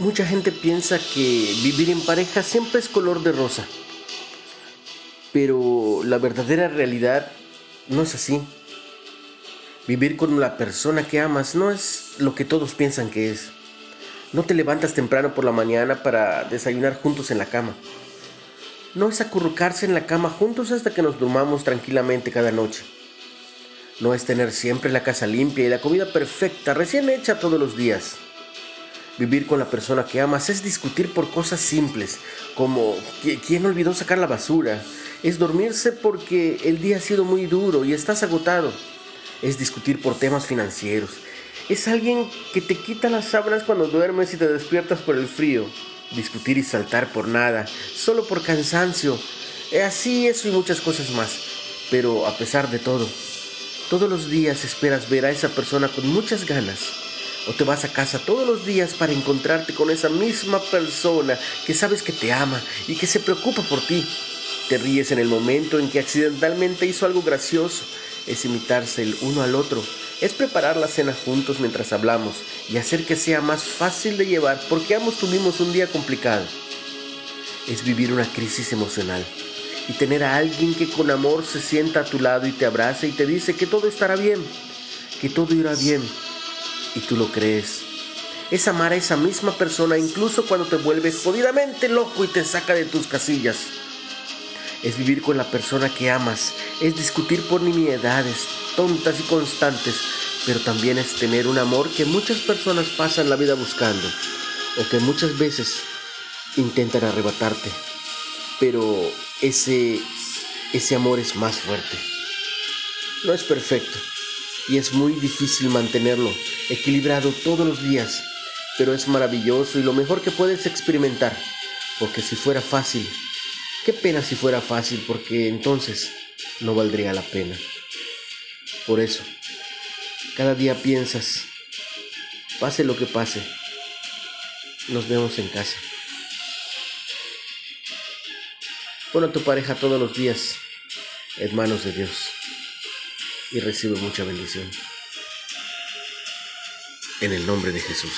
Mucha gente piensa que vivir en pareja siempre es color de rosa, pero la verdadera realidad no es así. Vivir con la persona que amas no es lo que todos piensan que es. No te levantas temprano por la mañana para desayunar juntos en la cama. No es acurrucarse en la cama juntos hasta que nos durmamos tranquilamente cada noche. No es tener siempre la casa limpia y la comida perfecta, recién hecha todos los días. Vivir con la persona que amas es discutir por cosas simples, como quién olvidó sacar la basura. Es dormirse porque el día ha sido muy duro y estás agotado. Es discutir por temas financieros. Es alguien que te quita las sábanas cuando duermes y te despiertas por el frío. Discutir y saltar por nada, solo por cansancio. Así eso y muchas cosas más. Pero a pesar de todo, todos los días esperas ver a esa persona con muchas ganas o te vas a casa todos los días para encontrarte con esa misma persona que sabes que te ama y que se preocupa por ti. Te ríes en el momento en que accidentalmente hizo algo gracioso. Es imitarse el uno al otro. Es preparar la cena juntos mientras hablamos y hacer que sea más fácil de llevar porque ambos tuvimos un día complicado. Es vivir una crisis emocional y tener a alguien que con amor se sienta a tu lado y te abrace y te dice que todo estará bien, que todo irá bien y tú lo crees. Es amar a esa misma persona incluso cuando te vuelves jodidamente loco y te saca de tus casillas. Es vivir con la persona que amas, es discutir por nimiedades tontas y constantes, pero también es tener un amor que muchas personas pasan la vida buscando o que muchas veces intentan arrebatarte. Pero ese ese amor es más fuerte. No es perfecto y es muy difícil mantenerlo equilibrado todos los días, pero es maravilloso y lo mejor que puedes experimentar, porque si fuera fácil, qué pena si fuera fácil, porque entonces no valdría la pena. Por eso, cada día piensas, pase lo que pase, nos vemos en casa. Pon a tu pareja todos los días en manos de Dios y recibe mucha bendición. En el nombre de Jesús.